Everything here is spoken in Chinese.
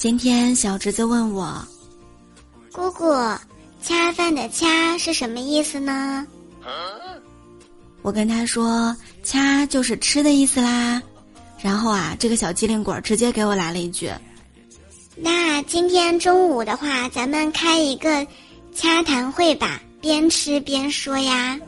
今天小侄子问我，姑姑恰饭的恰是什么意思呢？我跟他说，恰就是吃的意思啦。然后啊，这个小机灵鬼直接给我来了一句：那今天中午的话，咱们开一个洽谈会吧，边吃边说呀。